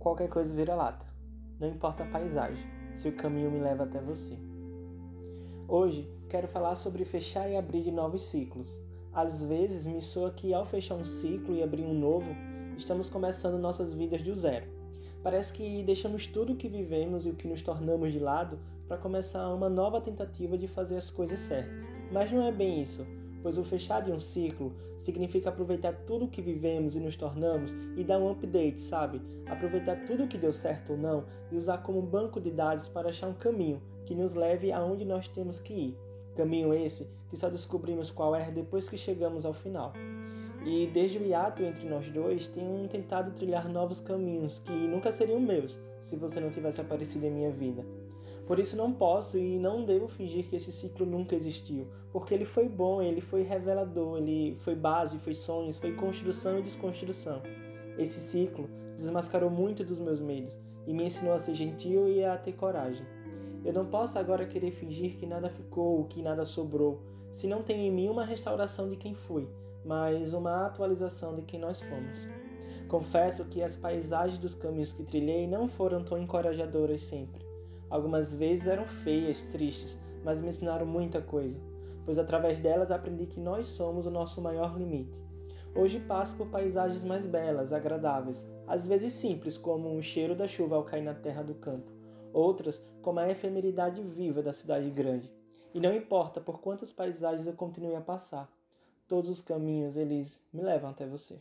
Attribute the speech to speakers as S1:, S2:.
S1: qualquer coisa vira lata. Não importa a paisagem, se o caminho me leva até você. Hoje quero falar sobre fechar e abrir de novos ciclos. Às vezes me soa que ao fechar um ciclo e abrir um novo, estamos começando nossas vidas do zero. Parece que deixamos tudo o que vivemos e o que nos tornamos de lado para começar uma nova tentativa de fazer as coisas certas. Mas não é bem isso, pois o fechar de um ciclo significa aproveitar tudo o que vivemos e nos tornamos e dar um update, sabe? Aproveitar tudo o que deu certo ou não e usar como banco de dados para achar um caminho que nos leve aonde nós temos que ir. Caminho esse que só descobrimos qual é depois que chegamos ao final. E desde o hiato entre nós dois, tenho tentado trilhar novos caminhos que nunca seriam meus se você não tivesse aparecido em minha vida. Por isso não posso e não devo fingir que esse ciclo nunca existiu, porque ele foi bom, ele foi revelador, ele foi base, foi sonhos, foi construção e desconstrução. Esse ciclo desmascarou muito dos meus medos e me ensinou a ser gentil e a ter coragem. Eu não posso agora querer fingir que nada ficou, que nada sobrou, se não tem em mim uma restauração de quem fui, mas uma atualização de quem nós fomos. Confesso que as paisagens dos caminhos que trilhei não foram tão encorajadoras sempre. Algumas vezes eram feias, tristes, mas me ensinaram muita coisa, pois através delas aprendi que nós somos o nosso maior limite. Hoje passo por paisagens mais belas, agradáveis, às vezes simples, como o cheiro da chuva ao cair na terra do campo, outras como a efemeridade viva da cidade grande. E não importa por quantas paisagens eu continue a passar, todos os caminhos eles me levam até você.